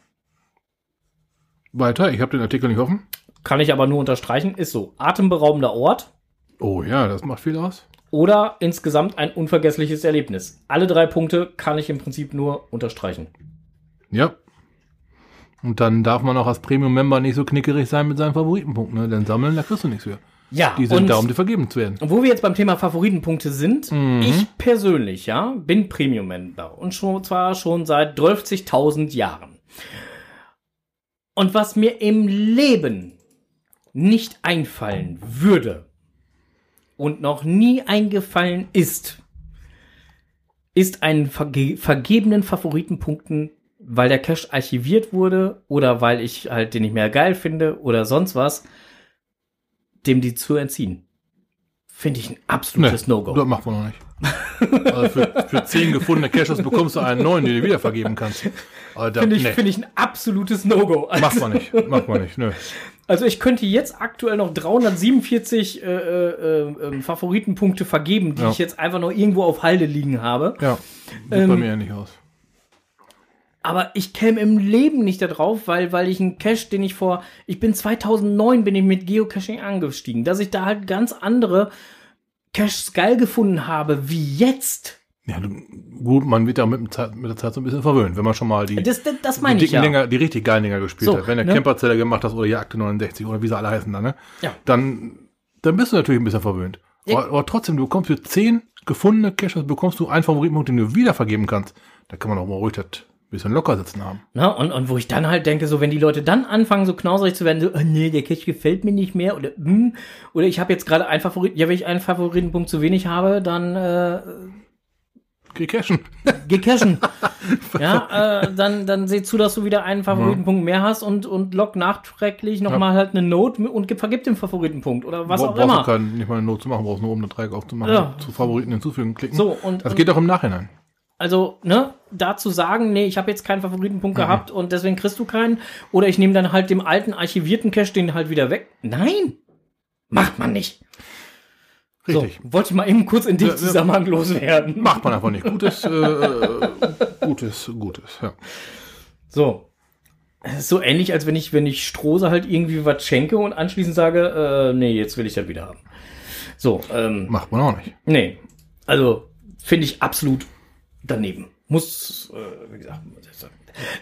Weiter, ich habe den Artikel nicht offen. Kann ich aber nur unterstreichen. Ist so. Atemberaubender Ort. Oh ja, das macht viel aus oder insgesamt ein unvergessliches Erlebnis. Alle drei Punkte kann ich im Prinzip nur unterstreichen. Ja. Und dann darf man auch als Premium-Member nicht so knickerig sein mit seinen Favoritenpunkten, ne? Denn sammeln, da kriegst du nichts für. Ja, die sind da, um dir vergeben zu werden. Wo wir jetzt beim Thema Favoritenpunkte sind, mhm. ich persönlich, ja, bin Premium-Member und schon, zwar schon seit 12.000 Jahren. Und was mir im Leben nicht einfallen würde, und noch nie eingefallen ist, ist einen verge vergebenen Favoritenpunkten, weil der Cache archiviert wurde oder weil ich halt den nicht mehr geil finde oder sonst was, dem die zu entziehen. Finde ich ein absolutes nee, No-Go. Das macht man noch nicht. also für, für zehn gefundene Caches bekommst du einen neuen, den du wieder vergeben kannst. Finde ich, nee. find ich ein absolutes No-Go. Macht man nicht. Macht man nicht. Nö. Also ich könnte jetzt aktuell noch 347 äh, äh, äh, Favoritenpunkte vergeben, die ja. ich jetzt einfach noch irgendwo auf Halde liegen habe. Ja, sieht ähm, bei mir ähnlich aus. Aber ich käme im Leben nicht da drauf, weil, weil ich einen Cache, den ich vor, ich bin 2009 bin ich mit Geocaching angestiegen, dass ich da halt ganz andere Caches geil gefunden habe, wie jetzt. Ja, gut, man wird ja mit, mit, der Zeit so ein bisschen verwöhnt, wenn man schon mal die, das, das, das die, ich, ja. Dinger, die richtig geilen Dinger gespielt so, hat. Wenn der ne? Camperzelle gemacht hast oder Jagd 69 oder wie sie alle heißen dann, ne? Ja. Dann, dann bist du natürlich ein bisschen verwöhnt. Ja. Aber, aber, trotzdem, du bekommst für 10 gefundene Caches, bekommst du einen Favoritenpunkt, den du wieder vergeben kannst. Da kann man auch mal ruhig das bisschen locker sitzen haben. Na, und, und wo ich dann halt denke, so wenn die Leute dann anfangen, so knauserig zu werden, so, oh, nee, der Cache gefällt mir nicht mehr oder hm, oder ich habe jetzt gerade einen Favoriten, ja, wenn ich einen Favoritenpunkt zu wenig habe, dann äh, Geh cashen. Geh cashen. ja, äh, dann, dann seh zu, dass du wieder einen Favoritenpunkt mehr hast und, und lock nachträglich nochmal ja. halt eine Note und vergib den Favoritenpunkt oder was Bo auch brauchst immer. Du können nicht mal eine Note zu machen, brauchst nur um eine Dreieck aufzumachen, ja. zu Favoriten hinzufügen, klicken. So, und, das geht auch im Nachhinein. Also, ne, da zu sagen, nee, ich habe jetzt keinen Favoritenpunkt mhm. gehabt und deswegen kriegst du keinen. Oder ich nehme dann halt dem alten archivierten Cache den halt wieder weg. Nein! Macht man nicht. Richtig. So, wollte ich mal eben kurz in dem Zusammenhang loswerden. Macht man einfach nicht. Gutes, äh, Gutes, Gutes, ja. So. Es ist so ähnlich, als wenn ich, wenn ich Strose halt irgendwie was schenke und anschließend sage, äh, nee, jetzt will ich das wieder haben. So, ähm. Macht man auch nicht. Nee. Also, finde ich absolut daneben. Muss, äh, wie gesagt,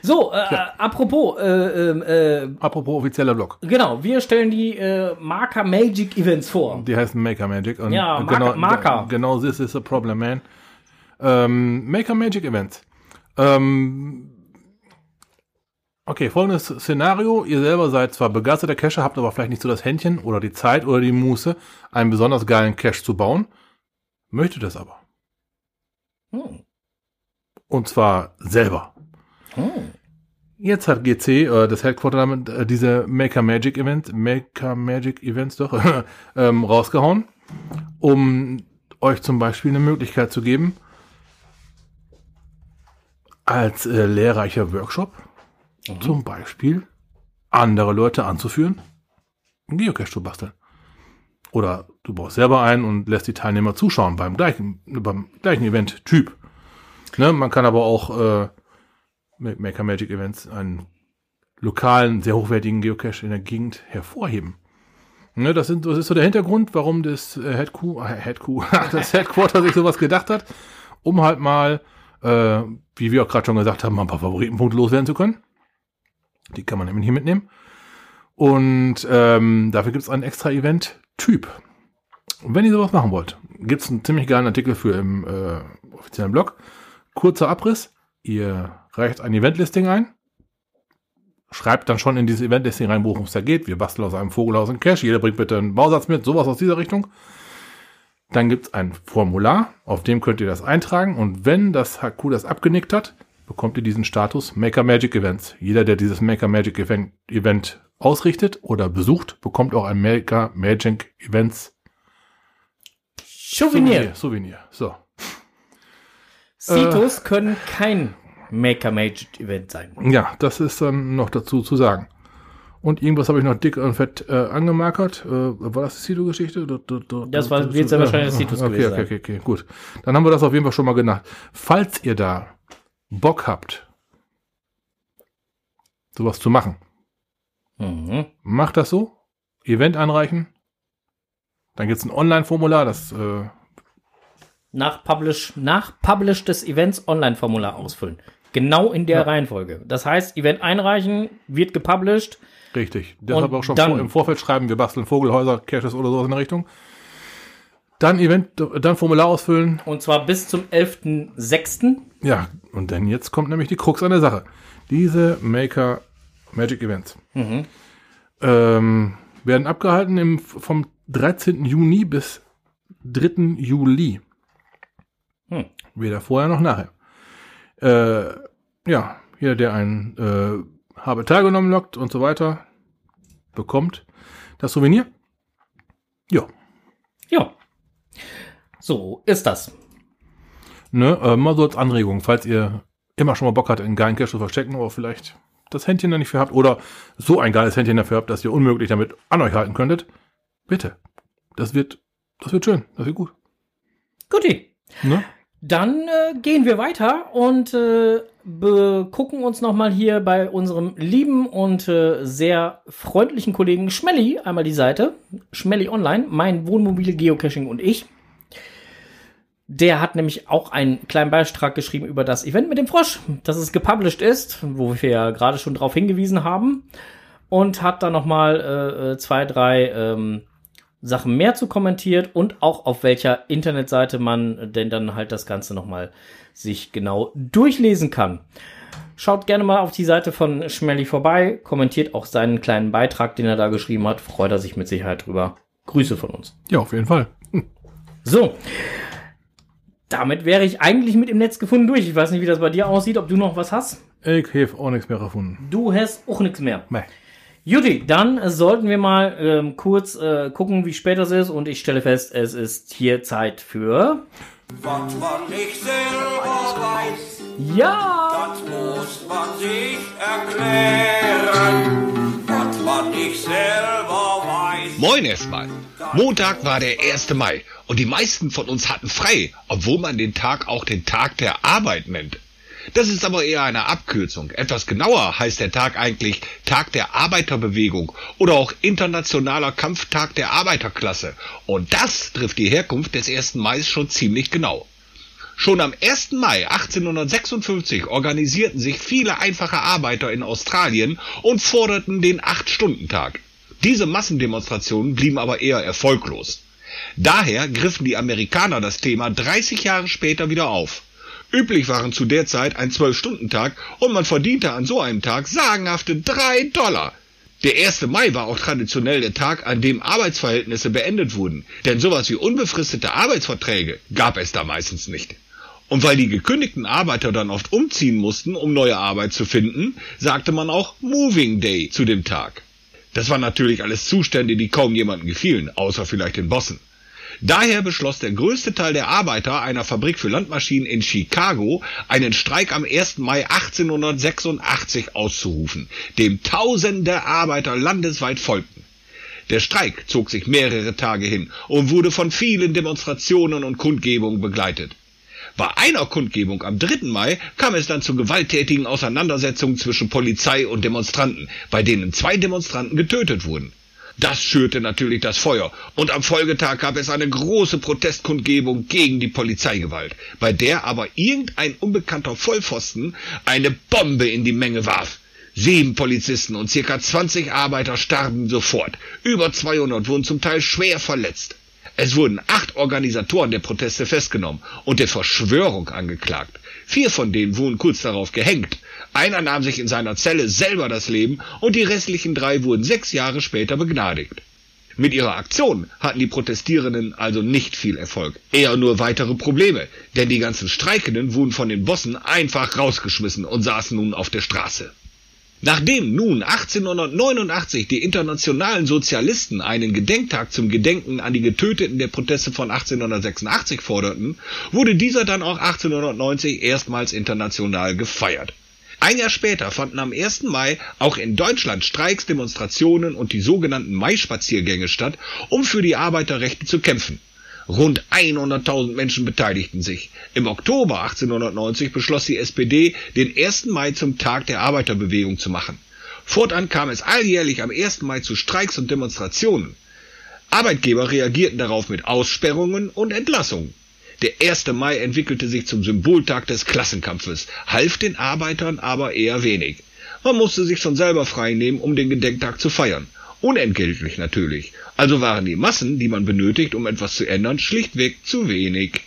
so, äh, ja. apropos, äh, ähm, äh, apropos offizieller Blog. Genau, wir stellen die äh, Marker Magic Events vor. Die heißen Maker Magic. Und ja, Marker. Genau, Marker. genau, this is a problem, man. Ähm, Maker Magic Events. Ähm, okay, folgendes Szenario. Ihr selber seid zwar begeisterter Cacher, habt aber vielleicht nicht so das Händchen oder die Zeit oder die Muße, einen besonders geilen Cache zu bauen. Möchtet es aber. Hm. Und zwar selber. Oh. Jetzt hat GC, äh, das Headquarter damit, äh, diese Maker Magic Event, Maker Magic Events doch, ähm, rausgehauen, um euch zum Beispiel eine Möglichkeit zu geben, als äh, lehrreicher Workshop mhm. zum Beispiel andere Leute anzuführen, einen Geocache zu basteln. Oder du baust selber ein und lässt die Teilnehmer zuschauen beim gleichen, beim gleichen Event-Typ. Ne, man kann aber auch äh, Maker Magic Events einen lokalen, sehr hochwertigen Geocache in der Gegend hervorheben. Ne, das, sind, das ist so der Hintergrund, warum das äh, Headco, äh, Headco, das Headquarter sich sowas gedacht hat, um halt mal, äh, wie wir auch gerade schon gesagt haben, mal ein paar Favoritenpunkte loswerden zu können. Die kann man nämlich hier mitnehmen. Und ähm, dafür gibt es einen extra Event-Typ. Und wenn ihr sowas machen wollt, gibt es einen ziemlich geilen Artikel für im äh, offiziellen Blog. Kurzer Abriss. Ihr reicht ein Eventlisting ein, schreibt dann schon in dieses Eventlisting rein, worum es da geht. Wir basteln aus einem Vogelhaus einen Cache, jeder bringt bitte einen Bausatz mit, sowas aus dieser Richtung. Dann gibt es ein Formular, auf dem könnt ihr das eintragen und wenn das HQ das abgenickt hat, bekommt ihr diesen Status Maker Magic Events. Jeder, der dieses Maker Magic Event, Event ausrichtet oder besucht, bekommt auch ein Maker Magic Events Souvenir. Souvenir. So. Citos äh, können kein Maker Magic Event sein. Ja, das ist dann noch dazu zu sagen. Und irgendwas habe ich noch dick und fett äh, angemarkert. Äh, war das die Cito-Geschichte? Das war jetzt ja wahrscheinlich das Citus okay, gewesen. Okay, okay, okay, gut. Dann haben wir das auf jeden Fall schon mal genannt. Falls ihr da Bock habt, sowas zu machen, mhm. macht das so. Event anreichen. Dann gibt es ein Online-Formular, das äh, nach Publish, nach Publish des Events Online-Formular ausfüllen. Genau in der ja. Reihenfolge. Das heißt, Event einreichen, wird gepublished. Richtig. Deshalb auch schon vor, im Vorfeld schreiben, wir basteln Vogelhäuser, Caches oder sowas in der Richtung. Dann Event, dann Formular ausfüllen. Und zwar bis zum 11.06. Ja, und dann jetzt kommt nämlich die Krux an der Sache. Diese Maker Magic Events mhm. ähm, werden abgehalten im, vom 13. Juni bis 3. Juli. Hm. Weder vorher noch nachher. Äh, ja, jeder, der ein äh, habe teilgenommen lockt und so weiter, bekommt das Souvenir. Ja. Ja. So ist das. Ne, äh, mal so als Anregung, falls ihr immer schon mal Bock hattet, einen geilen Cash zu verstecken, aber vielleicht das Händchen da nicht für habt oder so ein geiles Händchen dafür habt, dass ihr unmöglich damit an euch halten könntet, bitte. Das wird, das wird schön, das wird gut. Guti. Ne? Dann äh, gehen wir weiter und äh, gucken uns nochmal hier bei unserem lieben und äh, sehr freundlichen Kollegen Schmelly einmal die Seite. Schmelly Online, mein Wohnmobil, Geocaching und ich. Der hat nämlich auch einen kleinen Beitrag geschrieben über das Event mit dem Frosch, dass es gepublished ist, wo wir ja gerade schon drauf hingewiesen haben. Und hat da nochmal äh, äh, zwei, drei ähm, Sachen mehr zu kommentiert und auch auf welcher Internetseite man denn dann halt das Ganze nochmal sich genau durchlesen kann. Schaut gerne mal auf die Seite von Schmelly vorbei, kommentiert auch seinen kleinen Beitrag, den er da geschrieben hat. Freut er sich mit Sicherheit drüber. Grüße von uns. Ja, auf jeden Fall. So. Damit wäre ich eigentlich mit im Netz gefunden durch. Ich weiß nicht, wie das bei dir aussieht, ob du noch was hast. Ich habe auch nichts mehr gefunden. Du hast auch nichts mehr. Nee. Judy, dann sollten wir mal ähm, kurz äh, gucken, wie spät es ist. Und ich stelle fest, es ist hier Zeit für. Was man nicht selber weiß. Ja! Das muss man sich erklären. Was man nicht selber weiß. Moin erstmal. Montag war der 1. Mai und die meisten von uns hatten frei, obwohl man den Tag auch den Tag der Arbeit nennt. Das ist aber eher eine Abkürzung. Etwas genauer heißt der Tag eigentlich Tag der Arbeiterbewegung oder auch Internationaler Kampftag der Arbeiterklasse. Und das trifft die Herkunft des 1. Mai schon ziemlich genau. Schon am 1. Mai 1856 organisierten sich viele einfache Arbeiter in Australien und forderten den 8-Stunden-Tag. Diese Massendemonstrationen blieben aber eher erfolglos. Daher griffen die Amerikaner das Thema 30 Jahre später wieder auf. Üblich waren zu der Zeit ein Zwölf-Stunden-Tag und man verdiente an so einem Tag sagenhafte drei Dollar. Der 1. Mai war auch traditionell der Tag, an dem Arbeitsverhältnisse beendet wurden, denn sowas wie unbefristete Arbeitsverträge gab es da meistens nicht. Und weil die gekündigten Arbeiter dann oft umziehen mussten, um neue Arbeit zu finden, sagte man auch Moving Day zu dem Tag. Das waren natürlich alles Zustände, die kaum jemandem gefielen, außer vielleicht den Bossen. Daher beschloss der größte Teil der Arbeiter einer Fabrik für Landmaschinen in Chicago, einen Streik am 1. Mai 1886 auszurufen, dem tausende Arbeiter landesweit folgten. Der Streik zog sich mehrere Tage hin und wurde von vielen Demonstrationen und Kundgebungen begleitet. Bei einer Kundgebung am 3. Mai kam es dann zu gewalttätigen Auseinandersetzungen zwischen Polizei und Demonstranten, bei denen zwei Demonstranten getötet wurden. Das schürte natürlich das Feuer. Und am Folgetag gab es eine große Protestkundgebung gegen die Polizeigewalt, bei der aber irgendein unbekannter Vollpfosten eine Bombe in die Menge warf. Sieben Polizisten und circa 20 Arbeiter starben sofort. Über 200 wurden zum Teil schwer verletzt. Es wurden acht Organisatoren der Proteste festgenommen und der Verschwörung angeklagt. Vier von denen wurden kurz darauf gehängt. Einer nahm sich in seiner Zelle selber das Leben und die restlichen drei wurden sechs Jahre später begnadigt. Mit ihrer Aktion hatten die Protestierenden also nicht viel Erfolg, eher nur weitere Probleme, denn die ganzen Streikenden wurden von den Bossen einfach rausgeschmissen und saßen nun auf der Straße. Nachdem nun 1889 die internationalen Sozialisten einen Gedenktag zum Gedenken an die Getöteten der Proteste von 1886 forderten, wurde dieser dann auch 1890 erstmals international gefeiert. Ein Jahr später fanden am 1. Mai auch in Deutschland Streiks, Demonstrationen und die sogenannten Mai-Spaziergänge statt, um für die Arbeiterrechte zu kämpfen. Rund 100.000 Menschen beteiligten sich. Im Oktober 1890 beschloss die SPD, den 1. Mai zum Tag der Arbeiterbewegung zu machen. Fortan kam es alljährlich am 1. Mai zu Streiks und Demonstrationen. Arbeitgeber reagierten darauf mit Aussperrungen und Entlassungen. Der 1. Mai entwickelte sich zum Symboltag des Klassenkampfes, half den Arbeitern aber eher wenig. Man musste sich schon selber freinehmen, um den Gedenktag zu feiern. Unentgeltlich natürlich. Also waren die Massen, die man benötigt, um etwas zu ändern, schlichtweg zu wenig.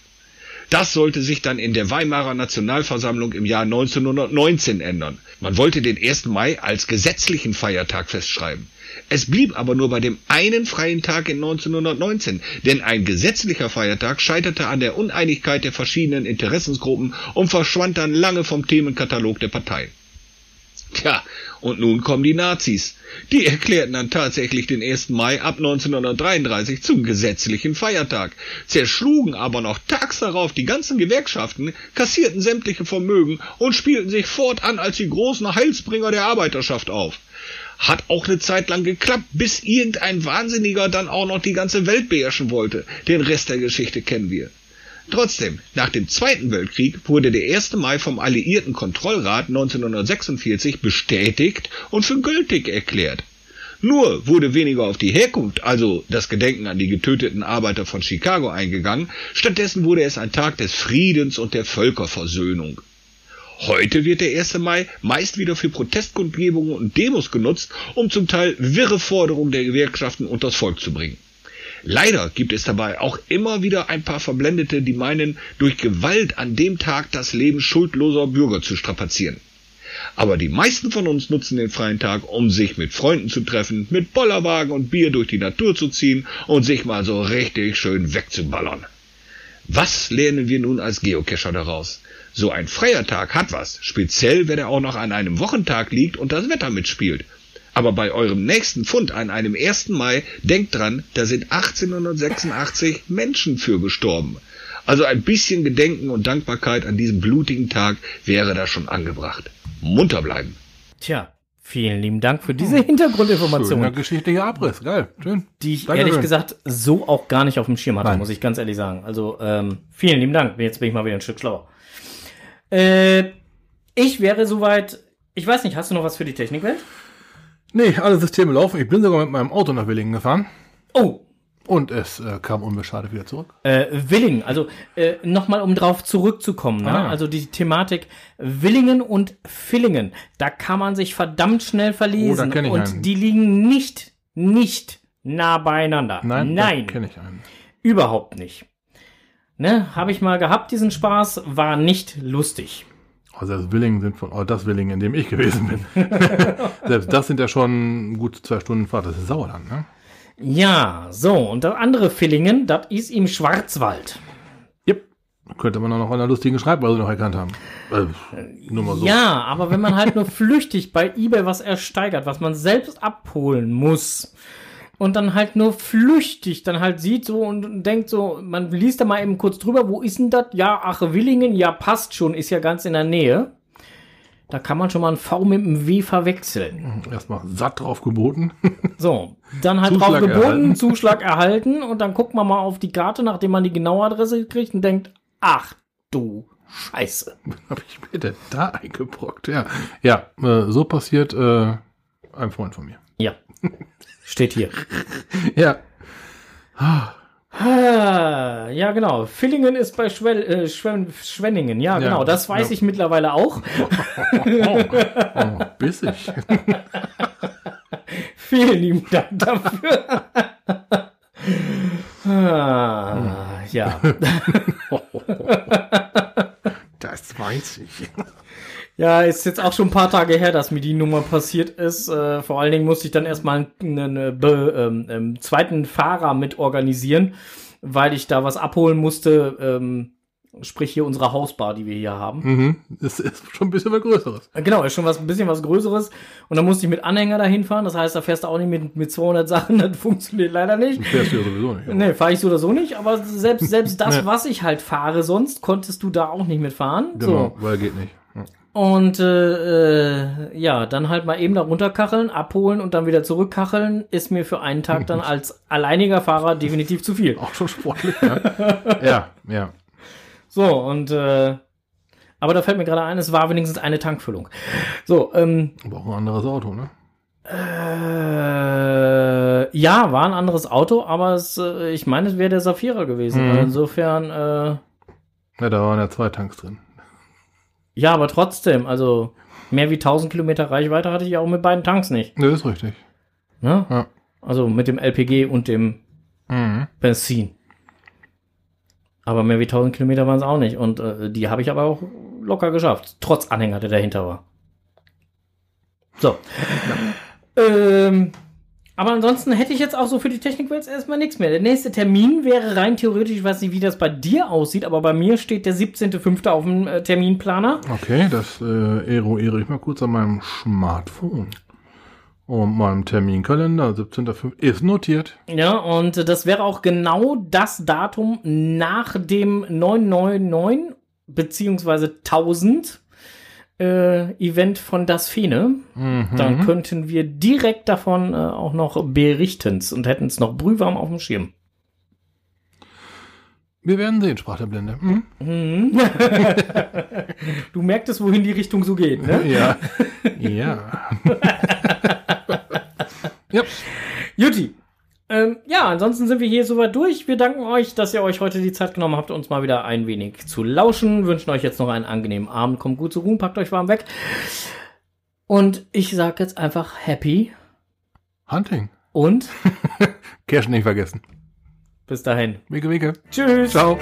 Das sollte sich dann in der Weimarer Nationalversammlung im Jahr 1919 ändern. Man wollte den 1. Mai als gesetzlichen Feiertag festschreiben. Es blieb aber nur bei dem einen freien Tag in 1919, denn ein gesetzlicher Feiertag scheiterte an der Uneinigkeit der verschiedenen Interessensgruppen und verschwand dann lange vom Themenkatalog der Partei. Tja, und nun kommen die Nazis. Die erklärten dann tatsächlich den 1. Mai ab 1933 zum gesetzlichen Feiertag, zerschlugen aber noch tags darauf die ganzen Gewerkschaften, kassierten sämtliche Vermögen und spielten sich fortan als die großen Heilsbringer der Arbeiterschaft auf. Hat auch eine Zeit lang geklappt, bis irgendein Wahnsinniger dann auch noch die ganze Welt beherrschen wollte. Den Rest der Geschichte kennen wir. Trotzdem, nach dem Zweiten Weltkrieg wurde der 1. Mai vom Alliierten Kontrollrat 1946 bestätigt und für gültig erklärt. Nur wurde weniger auf die Herkunft, also das Gedenken an die getöteten Arbeiter von Chicago eingegangen, stattdessen wurde es ein Tag des Friedens und der Völkerversöhnung. Heute wird der 1. Mai meist wieder für Protestkundgebungen und Demos genutzt, um zum Teil wirre Forderungen der Gewerkschaften unters Volk zu bringen. Leider gibt es dabei auch immer wieder ein paar Verblendete, die meinen, durch Gewalt an dem Tag das Leben schuldloser Bürger zu strapazieren. Aber die meisten von uns nutzen den freien Tag, um sich mit Freunden zu treffen, mit Bollerwagen und Bier durch die Natur zu ziehen und sich mal so richtig schön wegzuballern. Was lernen wir nun als Geocacher daraus? So ein freier Tag hat was, speziell wenn er auch noch an einem Wochentag liegt und das Wetter mitspielt. Aber bei eurem nächsten Fund an einem 1. Mai, denkt dran, da sind 1886 Menschen für gestorben. Also ein bisschen Gedenken und Dankbarkeit an diesem blutigen Tag wäre da schon angebracht. Munter bleiben. Tja, vielen lieben Dank für diese Hintergrundinformation. Schöner geschichtlicher Abriss, geil, schön. Die ich Danke ehrlich schön. gesagt so auch gar nicht auf dem Schirm hatte, Nein. muss ich ganz ehrlich sagen. Also ähm, vielen lieben Dank. Jetzt bin ich mal wieder ein Stück schlauer. Äh, ich wäre soweit. Ich weiß nicht, hast du noch was für die Technikwelt? Nee, alle Systeme laufen. Ich bin sogar mit meinem Auto nach Willingen gefahren. Oh. Und es äh, kam unbeschadet wieder zurück. Äh, Willingen, also äh, nochmal um drauf zurückzukommen, ne? Ah. also die Thematik Willingen und Villingen, da kann man sich verdammt schnell verlesen. Oh, da ich und einen. die liegen nicht, nicht nah beieinander. Nein, Nein. kenne ich einen. Überhaupt nicht. Ne, habe ich mal gehabt, diesen Spaß, war nicht lustig. Also das Willingen sind von, oh, das Willingen, in dem ich gewesen bin. Selbst das sind ja schon gut zwei Stunden Fahrt. Das ist Sauerland, ne? Ja, so. Und das andere Villingen, das ist im Schwarzwald. Könnte man auch noch einer lustigen Schreibweise noch erkannt haben. Äh, nur mal so. Ja, aber wenn man halt nur flüchtig bei eBay was ersteigert, was man selbst abholen muss, und dann halt nur flüchtig dann halt sieht so und denkt so, man liest da mal eben kurz drüber, wo ist denn das? Ja, ach, Willingen, ja, passt schon, ist ja ganz in der Nähe. Da kann man schon mal ein V mit einem W verwechseln. Erstmal satt drauf geboten. So, dann halt Zuschlag drauf geboten, erhalten. Zuschlag erhalten und dann guckt man mal auf die Karte, nachdem man die genaue Adresse kriegt und denkt, ach du Scheiße. Hab ich mir denn da eingebrockt? Ja, ja äh, so passiert äh, ein Freund von mir. Ja. Steht hier. ja. Ah, ja, genau. Villingen ist bei Schwell, äh, Schwen Schwenningen. Ja, genau. Ja, das weiß ja. ich mittlerweile auch. Oh, oh, bissig. Vielen lieben Dank dafür. ah. ja. das weiß ich. Ja, ist jetzt auch schon ein paar Tage her, dass mir die Nummer passiert ist. Äh, vor allen Dingen musste ich dann erstmal einen, einen ähm, ähm, zweiten Fahrer mit organisieren, weil ich da was abholen musste. Ähm, Sprich hier unsere Hausbar, die wir hier haben. Mhm. Das ist schon ein bisschen was Größeres. Genau, ist schon was, ein bisschen was Größeres. Und dann musste ich mit Anhänger dahin fahren. Das heißt, da fährst du auch nicht mit, mit 200 Sachen. Das funktioniert leider nicht. Fährst du ja sowieso nicht. Nee, fahre ich so oder so nicht. Aber selbst, selbst das, was ich halt fahre sonst, konntest du da auch nicht mitfahren. Genau, so. weil geht nicht. Und äh, äh, ja, dann halt mal eben da runterkacheln, abholen und dann wieder zurückkacheln, ist mir für einen Tag dann als alleiniger Fahrer definitiv zu viel. Auch schon sportlich, ja. ja, ja. So, und äh, aber da fällt mir gerade ein, es war wenigstens eine Tankfüllung. So, ähm. Aber auch ein anderes Auto, ne? Äh, ja, war ein anderes Auto, aber es, äh, ich meine, es wäre der Safira gewesen. Mhm. insofern, äh. Ja, da waren ja zwei Tanks drin. Ja, aber trotzdem, also mehr wie 1000 Kilometer Reichweite hatte ich auch mit beiden Tanks nicht. Ne, ist richtig. Ne? Ja. Also mit dem LPG und dem mhm. Benzin. Aber mehr wie 1000 Kilometer waren es auch nicht. Und äh, die habe ich aber auch locker geschafft. Trotz Anhänger, der dahinter war. So. ähm, aber ansonsten hätte ich jetzt auch so für die Technikwelt erstmal nichts mehr. Der nächste Termin wäre rein theoretisch, ich weiß nicht, wie das bei dir aussieht, aber bei mir steht der 17.05. auf dem äh, Terminplaner. Okay, das äh, eruiere ich mal kurz an meinem Smartphone. Und meinem Terminkalender, 17.05. ist notiert. Ja, und das wäre auch genau das Datum nach dem 999 beziehungsweise 1000 äh, Event von Das Fene. Mhm. Dann könnten wir direkt davon äh, auch noch berichten und hätten es noch brühwarm auf dem Schirm. Wir werden sehen, sprach der Blinde. Mhm. Mhm. du merktest, wohin die Richtung so geht, ne? Ja. ja. ja. Juti. Ähm, ja, ansonsten sind wir hier soweit durch. Wir danken euch, dass ihr euch heute die Zeit genommen habt, uns mal wieder ein wenig zu lauschen. Wünschen euch jetzt noch einen angenehmen Abend. Kommt gut zu ruhen, packt euch warm weg. Und ich sag jetzt einfach happy. Hunting. Und? Cash nicht vergessen. Bis dahin. Wicke, wicke. Tschüss. Ciao.